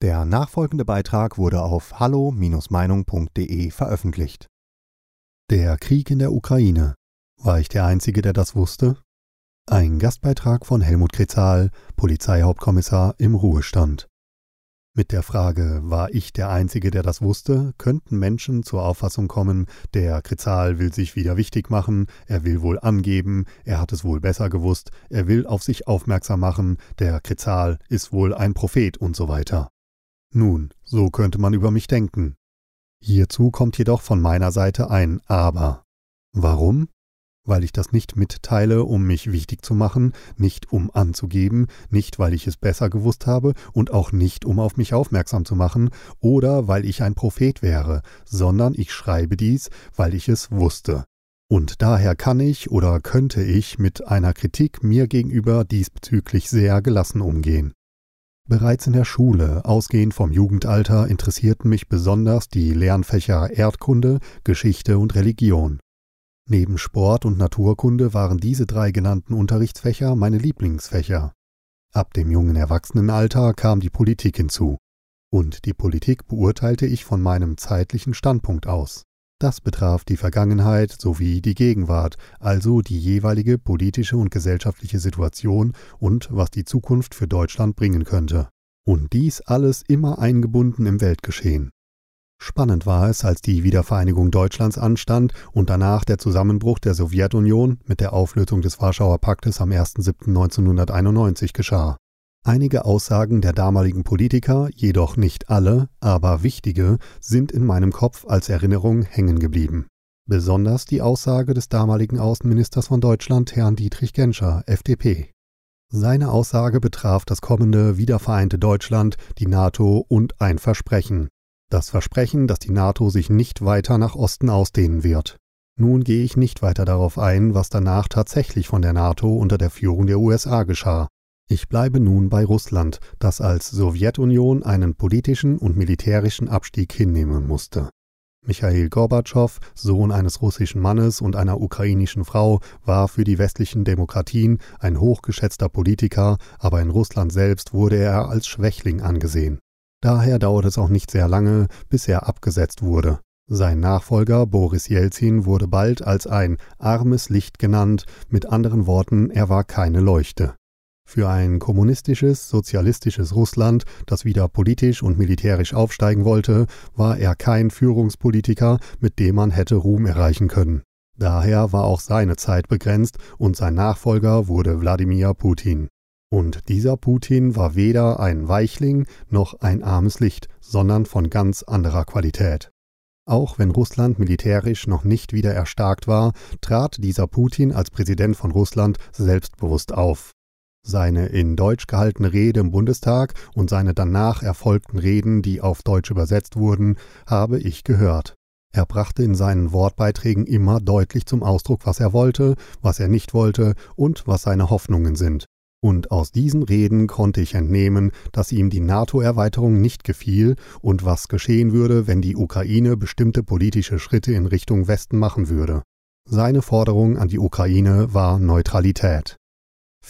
Der nachfolgende Beitrag wurde auf hallo-meinung.de veröffentlicht. Der Krieg in der Ukraine. War ich der Einzige, der das wusste? Ein Gastbeitrag von Helmut Kretzal, Polizeihauptkommissar im Ruhestand. Mit der Frage, war ich der Einzige, der das wusste, könnten Menschen zur Auffassung kommen, der Kretzal will sich wieder wichtig machen, er will wohl angeben, er hat es wohl besser gewusst, er will auf sich aufmerksam machen, der Kretzal ist wohl ein Prophet und so weiter. Nun, so könnte man über mich denken. Hierzu kommt jedoch von meiner Seite ein Aber. Warum? Weil ich das nicht mitteile, um mich wichtig zu machen, nicht um anzugeben, nicht weil ich es besser gewusst habe und auch nicht um auf mich aufmerksam zu machen oder weil ich ein Prophet wäre, sondern ich schreibe dies, weil ich es wusste. Und daher kann ich oder könnte ich mit einer Kritik mir gegenüber diesbezüglich sehr gelassen umgehen. Bereits in der Schule, ausgehend vom Jugendalter, interessierten mich besonders die Lernfächer Erdkunde, Geschichte und Religion. Neben Sport und Naturkunde waren diese drei genannten Unterrichtsfächer meine Lieblingsfächer. Ab dem jungen Erwachsenenalter kam die Politik hinzu. Und die Politik beurteilte ich von meinem zeitlichen Standpunkt aus. Das betraf die Vergangenheit sowie die Gegenwart, also die jeweilige politische und gesellschaftliche Situation und was die Zukunft für Deutschland bringen könnte. Und dies alles immer eingebunden im Weltgeschehen. Spannend war es, als die Wiedervereinigung Deutschlands anstand und danach der Zusammenbruch der Sowjetunion mit der Auflösung des Warschauer Paktes am 1.7.1991 geschah. Einige Aussagen der damaligen Politiker, jedoch nicht alle, aber wichtige, sind in meinem Kopf als Erinnerung hängen geblieben. Besonders die Aussage des damaligen Außenministers von Deutschland, Herrn Dietrich Genscher, FDP. Seine Aussage betraf das kommende wiedervereinte Deutschland, die NATO und ein Versprechen. Das Versprechen, dass die NATO sich nicht weiter nach Osten ausdehnen wird. Nun gehe ich nicht weiter darauf ein, was danach tatsächlich von der NATO unter der Führung der USA geschah. Ich bleibe nun bei Russland, das als Sowjetunion einen politischen und militärischen Abstieg hinnehmen musste. Michail Gorbatschow, Sohn eines russischen Mannes und einer ukrainischen Frau, war für die westlichen Demokratien ein hochgeschätzter Politiker, aber in Russland selbst wurde er als Schwächling angesehen. Daher dauerte es auch nicht sehr lange, bis er abgesetzt wurde. Sein Nachfolger Boris Jelzin wurde bald als ein armes Licht genannt, mit anderen Worten, er war keine Leuchte. Für ein kommunistisches, sozialistisches Russland, das wieder politisch und militärisch aufsteigen wollte, war er kein Führungspolitiker, mit dem man hätte Ruhm erreichen können. Daher war auch seine Zeit begrenzt und sein Nachfolger wurde Wladimir Putin. Und dieser Putin war weder ein Weichling noch ein armes Licht, sondern von ganz anderer Qualität. Auch wenn Russland militärisch noch nicht wieder erstarkt war, trat dieser Putin als Präsident von Russland selbstbewusst auf. Seine in Deutsch gehaltene Rede im Bundestag und seine danach erfolgten Reden, die auf Deutsch übersetzt wurden, habe ich gehört. Er brachte in seinen Wortbeiträgen immer deutlich zum Ausdruck, was er wollte, was er nicht wollte und was seine Hoffnungen sind. Und aus diesen Reden konnte ich entnehmen, dass ihm die NATO-Erweiterung nicht gefiel und was geschehen würde, wenn die Ukraine bestimmte politische Schritte in Richtung Westen machen würde. Seine Forderung an die Ukraine war Neutralität.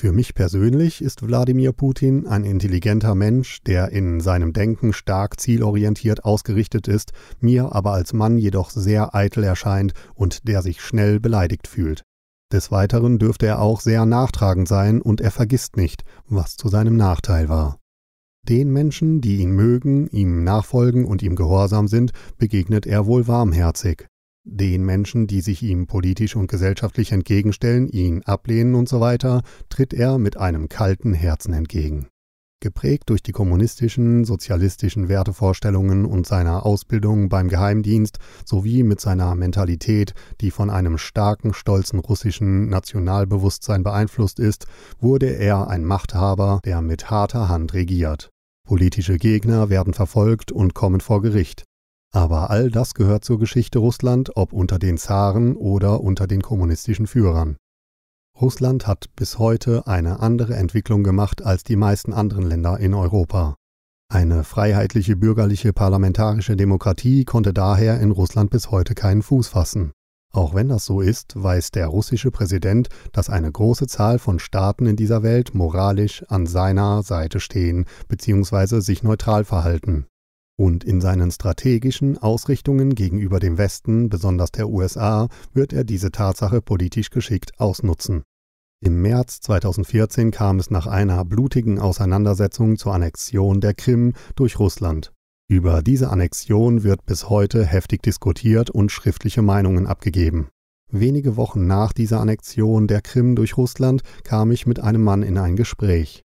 Für mich persönlich ist Wladimir Putin ein intelligenter Mensch, der in seinem Denken stark zielorientiert ausgerichtet ist, mir aber als Mann jedoch sehr eitel erscheint und der sich schnell beleidigt fühlt. Des Weiteren dürfte er auch sehr nachtragend sein und er vergisst nicht, was zu seinem Nachteil war. Den Menschen, die ihn mögen, ihm nachfolgen und ihm gehorsam sind, begegnet er wohl warmherzig. Den Menschen, die sich ihm politisch und gesellschaftlich entgegenstellen, ihn ablehnen und so weiter, tritt er mit einem kalten Herzen entgegen. Geprägt durch die kommunistischen, sozialistischen Wertevorstellungen und seiner Ausbildung beim Geheimdienst sowie mit seiner Mentalität, die von einem starken, stolzen russischen Nationalbewusstsein beeinflusst ist, wurde er ein Machthaber, der mit harter Hand regiert. Politische Gegner werden verfolgt und kommen vor Gericht. Aber all das gehört zur Geschichte Russland, ob unter den Zaren oder unter den kommunistischen Führern. Russland hat bis heute eine andere Entwicklung gemacht als die meisten anderen Länder in Europa. Eine freiheitliche bürgerliche parlamentarische Demokratie konnte daher in Russland bis heute keinen Fuß fassen. Auch wenn das so ist, weiß der russische Präsident, dass eine große Zahl von Staaten in dieser Welt moralisch an seiner Seite stehen bzw. sich neutral verhalten. Und in seinen strategischen Ausrichtungen gegenüber dem Westen, besonders der USA, wird er diese Tatsache politisch geschickt ausnutzen. Im März 2014 kam es nach einer blutigen Auseinandersetzung zur Annexion der Krim durch Russland. Über diese Annexion wird bis heute heftig diskutiert und schriftliche Meinungen abgegeben. Wenige Wochen nach dieser Annexion der Krim durch Russland kam ich mit einem Mann in ein Gespräch.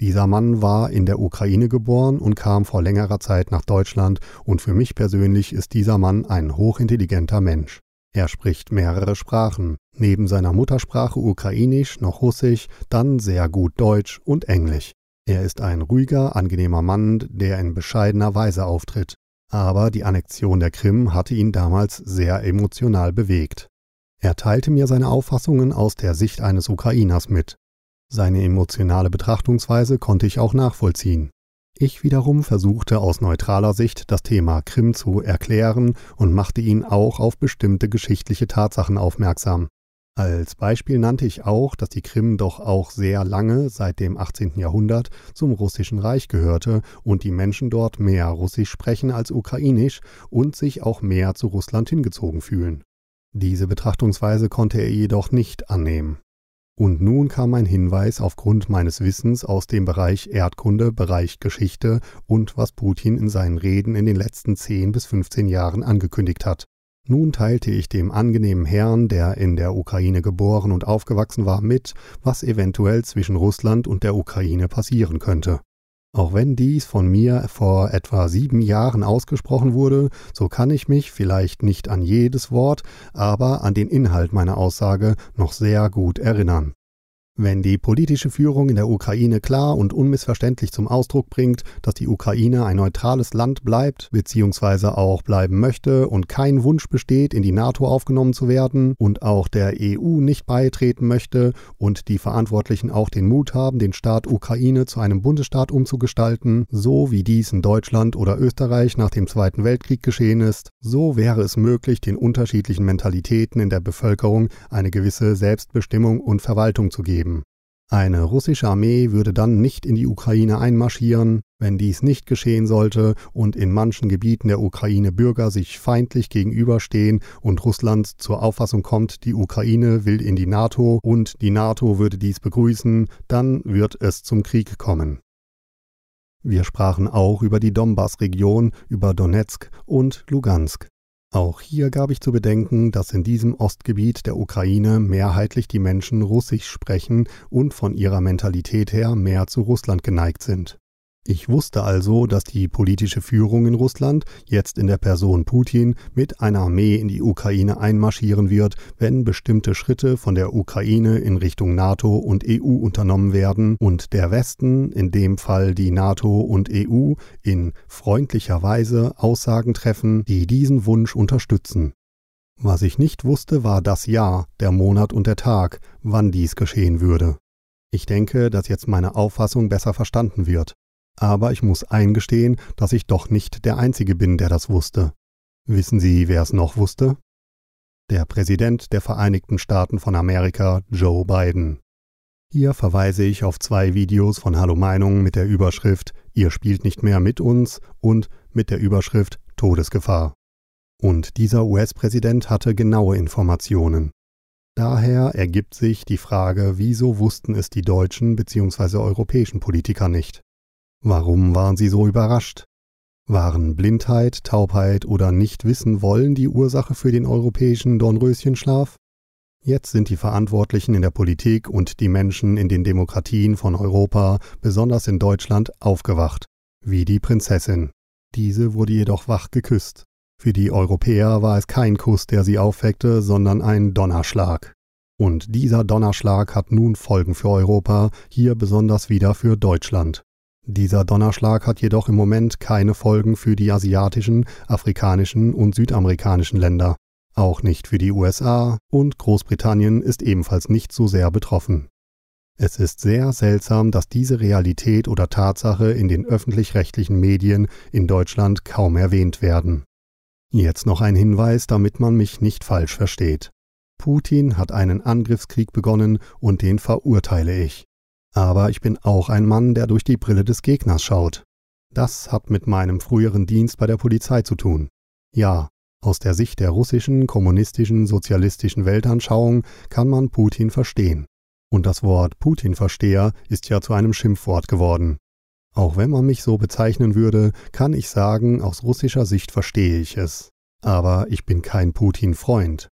Dieser Mann war in der Ukraine geboren und kam vor längerer Zeit nach Deutschland, und für mich persönlich ist dieser Mann ein hochintelligenter Mensch. Er spricht mehrere Sprachen, neben seiner Muttersprache Ukrainisch noch Russisch, dann sehr gut Deutsch und Englisch. Er ist ein ruhiger, angenehmer Mann, der in bescheidener Weise auftritt. Aber die Annexion der Krim hatte ihn damals sehr emotional bewegt. Er teilte mir seine Auffassungen aus der Sicht eines Ukrainers mit. Seine emotionale Betrachtungsweise konnte ich auch nachvollziehen. Ich wiederum versuchte aus neutraler Sicht das Thema Krim zu erklären und machte ihn auch auf bestimmte geschichtliche Tatsachen aufmerksam. Als Beispiel nannte ich auch, dass die Krim doch auch sehr lange, seit dem 18. Jahrhundert, zum Russischen Reich gehörte und die Menschen dort mehr Russisch sprechen als Ukrainisch und sich auch mehr zu Russland hingezogen fühlen. Diese Betrachtungsweise konnte er jedoch nicht annehmen. Und nun kam ein Hinweis aufgrund meines Wissens aus dem Bereich Erdkunde, Bereich Geschichte und was Putin in seinen Reden in den letzten 10 bis 15 Jahren angekündigt hat. Nun teilte ich dem angenehmen Herrn, der in der Ukraine geboren und aufgewachsen war, mit, was eventuell zwischen Russland und der Ukraine passieren könnte. Auch wenn dies von mir vor etwa sieben Jahren ausgesprochen wurde, so kann ich mich vielleicht nicht an jedes Wort, aber an den Inhalt meiner Aussage noch sehr gut erinnern. Wenn die politische Führung in der Ukraine klar und unmissverständlich zum Ausdruck bringt, dass die Ukraine ein neutrales Land bleibt bzw. auch bleiben möchte und kein Wunsch besteht, in die NATO aufgenommen zu werden und auch der EU nicht beitreten möchte und die Verantwortlichen auch den Mut haben, den Staat Ukraine zu einem Bundesstaat umzugestalten, so wie dies in Deutschland oder Österreich nach dem Zweiten Weltkrieg geschehen ist, so wäre es möglich, den unterschiedlichen Mentalitäten in der Bevölkerung eine gewisse Selbstbestimmung und Verwaltung zu geben. Eine russische Armee würde dann nicht in die Ukraine einmarschieren, wenn dies nicht geschehen sollte und in manchen Gebieten der Ukraine Bürger sich feindlich gegenüberstehen und Russland zur Auffassung kommt, die Ukraine will in die NATO und die NATO würde dies begrüßen, dann wird es zum Krieg kommen. Wir sprachen auch über die Donbass-Region, über Donetsk und Lugansk. Auch hier gab ich zu bedenken, dass in diesem Ostgebiet der Ukraine mehrheitlich die Menschen Russisch sprechen und von ihrer Mentalität her mehr zu Russland geneigt sind. Ich wusste also, dass die politische Führung in Russland jetzt in der Person Putin mit einer Armee in die Ukraine einmarschieren wird, wenn bestimmte Schritte von der Ukraine in Richtung NATO und EU unternommen werden und der Westen, in dem Fall die NATO und EU, in freundlicher Weise Aussagen treffen, die diesen Wunsch unterstützen. Was ich nicht wusste, war das Jahr, der Monat und der Tag, wann dies geschehen würde. Ich denke, dass jetzt meine Auffassung besser verstanden wird aber ich muss eingestehen, dass ich doch nicht der Einzige bin, der das wusste. Wissen Sie, wer es noch wusste? Der Präsident der Vereinigten Staaten von Amerika, Joe Biden. Hier verweise ich auf zwei Videos von Hallo Meinung mit der Überschrift Ihr spielt nicht mehr mit uns und mit der Überschrift Todesgefahr. Und dieser US-Präsident hatte genaue Informationen. Daher ergibt sich die Frage, wieso wussten es die deutschen bzw. europäischen Politiker nicht? Warum waren sie so überrascht? Waren Blindheit, Taubheit oder Nichtwissen wollen die Ursache für den europäischen Dornröschenschlaf? Jetzt sind die Verantwortlichen in der Politik und die Menschen in den Demokratien von Europa, besonders in Deutschland, aufgewacht, wie die Prinzessin. Diese wurde jedoch wach geküsst. Für die Europäer war es kein Kuss, der sie aufweckte, sondern ein Donnerschlag. Und dieser Donnerschlag hat nun Folgen für Europa, hier besonders wieder für Deutschland. Dieser Donnerschlag hat jedoch im Moment keine Folgen für die asiatischen, afrikanischen und südamerikanischen Länder, auch nicht für die USA und Großbritannien ist ebenfalls nicht so sehr betroffen. Es ist sehr seltsam, dass diese Realität oder Tatsache in den öffentlich-rechtlichen Medien in Deutschland kaum erwähnt werden. Jetzt noch ein Hinweis, damit man mich nicht falsch versteht. Putin hat einen Angriffskrieg begonnen und den verurteile ich. Aber ich bin auch ein Mann, der durch die Brille des Gegners schaut. Das hat mit meinem früheren Dienst bei der Polizei zu tun. Ja, aus der Sicht der russischen, kommunistischen, sozialistischen Weltanschauung kann man Putin verstehen. Und das Wort Putin-Versteher ist ja zu einem Schimpfwort geworden. Auch wenn man mich so bezeichnen würde, kann ich sagen, aus russischer Sicht verstehe ich es. Aber ich bin kein Putin-Freund.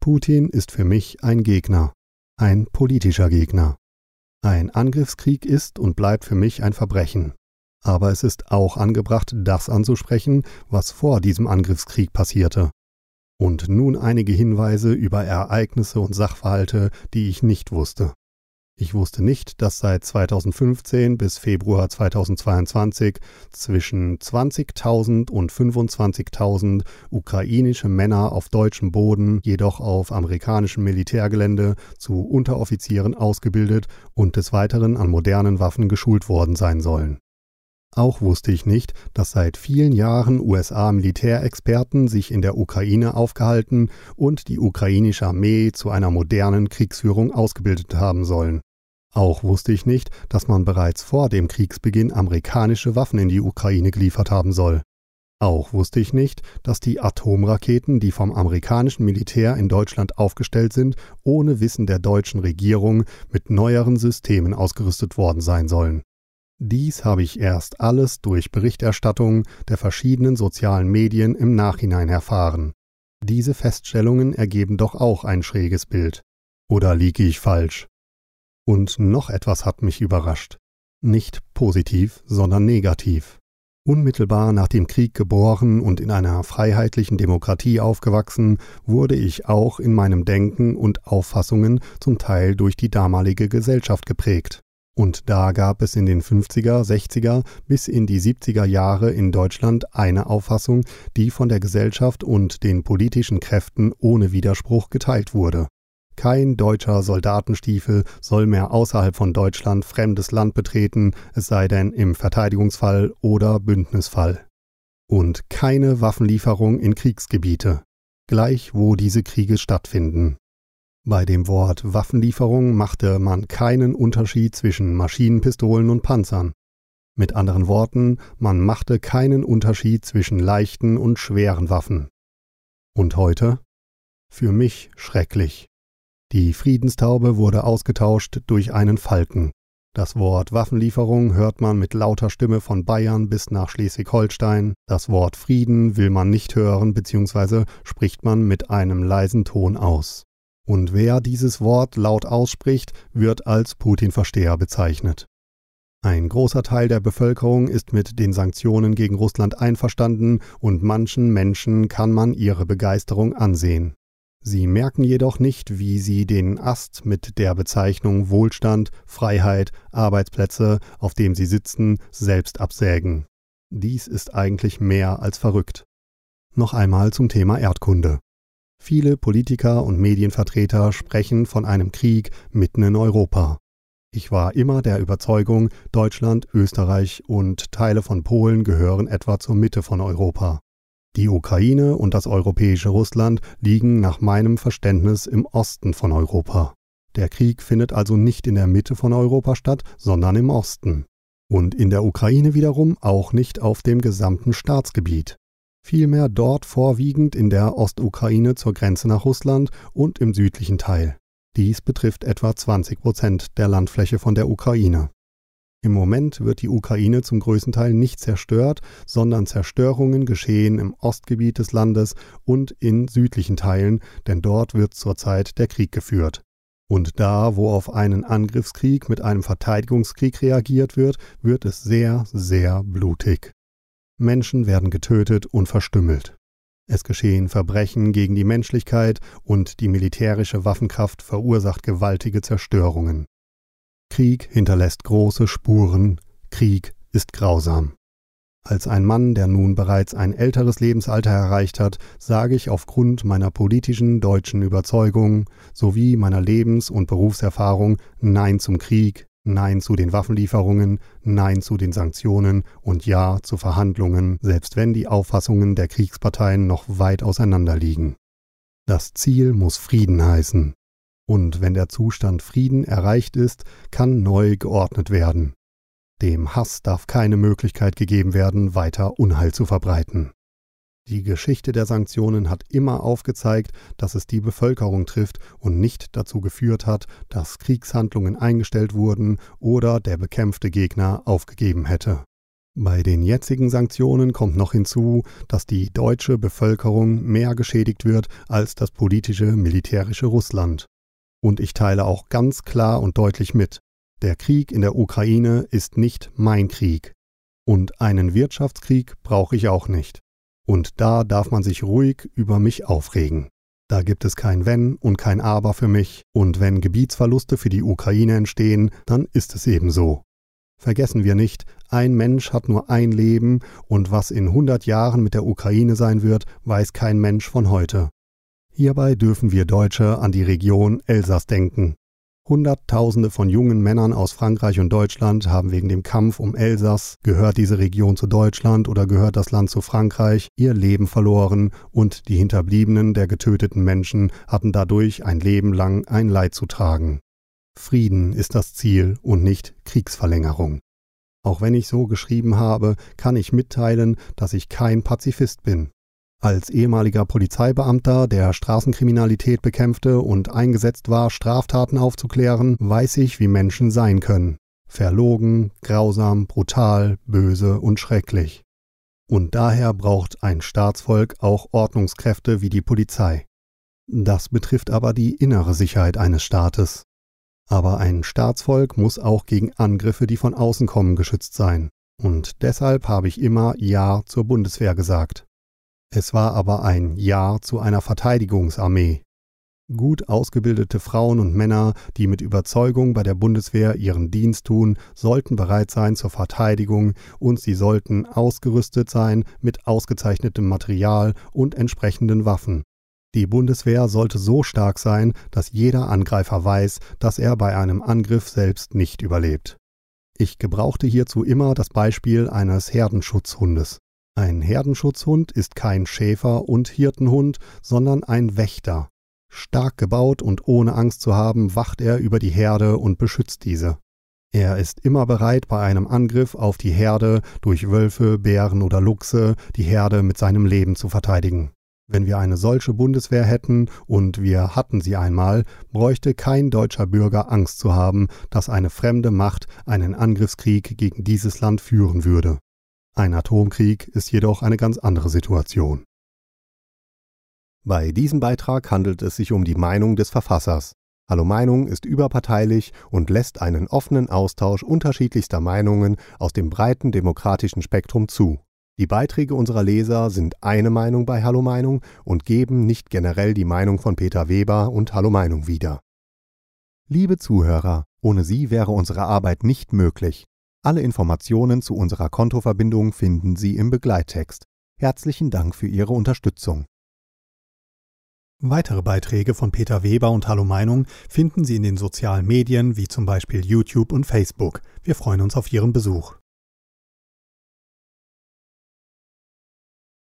Putin ist für mich ein Gegner, ein politischer Gegner. Ein Angriffskrieg ist und bleibt für mich ein Verbrechen. Aber es ist auch angebracht, das anzusprechen, was vor diesem Angriffskrieg passierte. Und nun einige Hinweise über Ereignisse und Sachverhalte, die ich nicht wusste. Ich wusste nicht, dass seit 2015 bis Februar 2022 zwischen 20.000 und 25.000 ukrainische Männer auf deutschem Boden, jedoch auf amerikanischem Militärgelände, zu Unteroffizieren ausgebildet und des Weiteren an modernen Waffen geschult worden sein sollen. Auch wusste ich nicht, dass seit vielen Jahren USA-Militärexperten sich in der Ukraine aufgehalten und die ukrainische Armee zu einer modernen Kriegsführung ausgebildet haben sollen. Auch wusste ich nicht, dass man bereits vor dem Kriegsbeginn amerikanische Waffen in die Ukraine geliefert haben soll. Auch wusste ich nicht, dass die Atomraketen, die vom amerikanischen Militär in Deutschland aufgestellt sind, ohne Wissen der deutschen Regierung mit neueren Systemen ausgerüstet worden sein sollen. Dies habe ich erst alles durch Berichterstattung der verschiedenen sozialen Medien im Nachhinein erfahren. Diese Feststellungen ergeben doch auch ein schräges Bild. Oder liege ich falsch? Und noch etwas hat mich überrascht. Nicht positiv, sondern negativ. Unmittelbar nach dem Krieg geboren und in einer freiheitlichen Demokratie aufgewachsen, wurde ich auch in meinem Denken und Auffassungen zum Teil durch die damalige Gesellschaft geprägt. Und da gab es in den 50er, 60er bis in die 70er Jahre in Deutschland eine Auffassung, die von der Gesellschaft und den politischen Kräften ohne Widerspruch geteilt wurde. Kein deutscher Soldatenstiefel soll mehr außerhalb von Deutschland fremdes Land betreten, es sei denn im Verteidigungsfall oder Bündnisfall. Und keine Waffenlieferung in Kriegsgebiete, gleich wo diese Kriege stattfinden. Bei dem Wort Waffenlieferung machte man keinen Unterschied zwischen Maschinenpistolen und Panzern. Mit anderen Worten, man machte keinen Unterschied zwischen leichten und schweren Waffen. Und heute? Für mich schrecklich. Die Friedenstaube wurde ausgetauscht durch einen Falken. Das Wort Waffenlieferung hört man mit lauter Stimme von Bayern bis nach Schleswig-Holstein. Das Wort Frieden will man nicht hören bzw. spricht man mit einem leisen Ton aus. Und wer dieses Wort laut ausspricht, wird als Putin-Versteher bezeichnet. Ein großer Teil der Bevölkerung ist mit den Sanktionen gegen Russland einverstanden und manchen Menschen kann man ihre Begeisterung ansehen. Sie merken jedoch nicht, wie sie den Ast mit der Bezeichnung Wohlstand, Freiheit, Arbeitsplätze, auf dem sie sitzen, selbst absägen. Dies ist eigentlich mehr als verrückt. Noch einmal zum Thema Erdkunde. Viele Politiker und Medienvertreter sprechen von einem Krieg mitten in Europa. Ich war immer der Überzeugung, Deutschland, Österreich und Teile von Polen gehören etwa zur Mitte von Europa. Die Ukraine und das europäische Russland liegen nach meinem Verständnis im Osten von Europa. Der Krieg findet also nicht in der Mitte von Europa statt, sondern im Osten. Und in der Ukraine wiederum auch nicht auf dem gesamten Staatsgebiet vielmehr dort vorwiegend in der Ostukraine zur Grenze nach Russland und im südlichen Teil. Dies betrifft etwa 20 Prozent der Landfläche von der Ukraine. Im Moment wird die Ukraine zum größten Teil nicht zerstört, sondern Zerstörungen geschehen im Ostgebiet des Landes und in südlichen Teilen, denn dort wird zurzeit der Krieg geführt. Und da, wo auf einen Angriffskrieg mit einem Verteidigungskrieg reagiert wird, wird es sehr, sehr blutig. Menschen werden getötet und verstümmelt. Es geschehen Verbrechen gegen die Menschlichkeit und die militärische Waffenkraft verursacht gewaltige Zerstörungen. Krieg hinterlässt große Spuren, Krieg ist grausam. Als ein Mann, der nun bereits ein älteres Lebensalter erreicht hat, sage ich aufgrund meiner politischen deutschen Überzeugung sowie meiner Lebens- und Berufserfahrung Nein zum Krieg, Nein zu den Waffenlieferungen, Nein zu den Sanktionen und Ja zu Verhandlungen, selbst wenn die Auffassungen der Kriegsparteien noch weit auseinander liegen. Das Ziel muss Frieden heißen. Und wenn der Zustand Frieden erreicht ist, kann neu geordnet werden. Dem Hass darf keine Möglichkeit gegeben werden, weiter Unheil zu verbreiten. Die Geschichte der Sanktionen hat immer aufgezeigt, dass es die Bevölkerung trifft und nicht dazu geführt hat, dass Kriegshandlungen eingestellt wurden oder der bekämpfte Gegner aufgegeben hätte. Bei den jetzigen Sanktionen kommt noch hinzu, dass die deutsche Bevölkerung mehr geschädigt wird als das politische militärische Russland. Und ich teile auch ganz klar und deutlich mit, der Krieg in der Ukraine ist nicht mein Krieg. Und einen Wirtschaftskrieg brauche ich auch nicht. Und da darf man sich ruhig über mich aufregen. Da gibt es kein Wenn und kein Aber für mich, und wenn Gebietsverluste für die Ukraine entstehen, dann ist es eben so. Vergessen wir nicht, ein Mensch hat nur ein Leben, und was in 100 Jahren mit der Ukraine sein wird, weiß kein Mensch von heute. Hierbei dürfen wir Deutsche an die Region Elsass denken. Hunderttausende von jungen Männern aus Frankreich und Deutschland haben wegen dem Kampf um Elsass, gehört diese Region zu Deutschland oder gehört das Land zu Frankreich, ihr Leben verloren und die Hinterbliebenen der getöteten Menschen hatten dadurch ein Leben lang ein Leid zu tragen. Frieden ist das Ziel und nicht Kriegsverlängerung. Auch wenn ich so geschrieben habe, kann ich mitteilen, dass ich kein Pazifist bin. Als ehemaliger Polizeibeamter, der Straßenkriminalität bekämpfte und eingesetzt war, Straftaten aufzuklären, weiß ich, wie Menschen sein können. Verlogen, grausam, brutal, böse und schrecklich. Und daher braucht ein Staatsvolk auch Ordnungskräfte wie die Polizei. Das betrifft aber die innere Sicherheit eines Staates. Aber ein Staatsvolk muss auch gegen Angriffe, die von außen kommen, geschützt sein. Und deshalb habe ich immer Ja zur Bundeswehr gesagt. Es war aber ein Ja zu einer Verteidigungsarmee. Gut ausgebildete Frauen und Männer, die mit Überzeugung bei der Bundeswehr ihren Dienst tun, sollten bereit sein zur Verteidigung und sie sollten ausgerüstet sein mit ausgezeichnetem Material und entsprechenden Waffen. Die Bundeswehr sollte so stark sein, dass jeder Angreifer weiß, dass er bei einem Angriff selbst nicht überlebt. Ich gebrauchte hierzu immer das Beispiel eines Herdenschutzhundes. Ein Herdenschutzhund ist kein Schäfer und Hirtenhund, sondern ein Wächter. Stark gebaut und ohne Angst zu haben, wacht er über die Herde und beschützt diese. Er ist immer bereit, bei einem Angriff auf die Herde durch Wölfe, Bären oder Luchse die Herde mit seinem Leben zu verteidigen. Wenn wir eine solche Bundeswehr hätten, und wir hatten sie einmal, bräuchte kein deutscher Bürger Angst zu haben, dass eine fremde Macht einen Angriffskrieg gegen dieses Land führen würde. Ein Atomkrieg ist jedoch eine ganz andere Situation. Bei diesem Beitrag handelt es sich um die Meinung des Verfassers. Hallo Meinung ist überparteilich und lässt einen offenen Austausch unterschiedlichster Meinungen aus dem breiten demokratischen Spektrum zu. Die Beiträge unserer Leser sind eine Meinung bei Hallo Meinung und geben nicht generell die Meinung von Peter Weber und Hallo Meinung wieder. Liebe Zuhörer, ohne Sie wäre unsere Arbeit nicht möglich. Alle Informationen zu unserer Kontoverbindung finden Sie im Begleittext. Herzlichen Dank für Ihre Unterstützung. Weitere Beiträge von Peter Weber und Hallo Meinung finden Sie in den sozialen Medien wie zum Beispiel YouTube und Facebook. Wir freuen uns auf Ihren Besuch.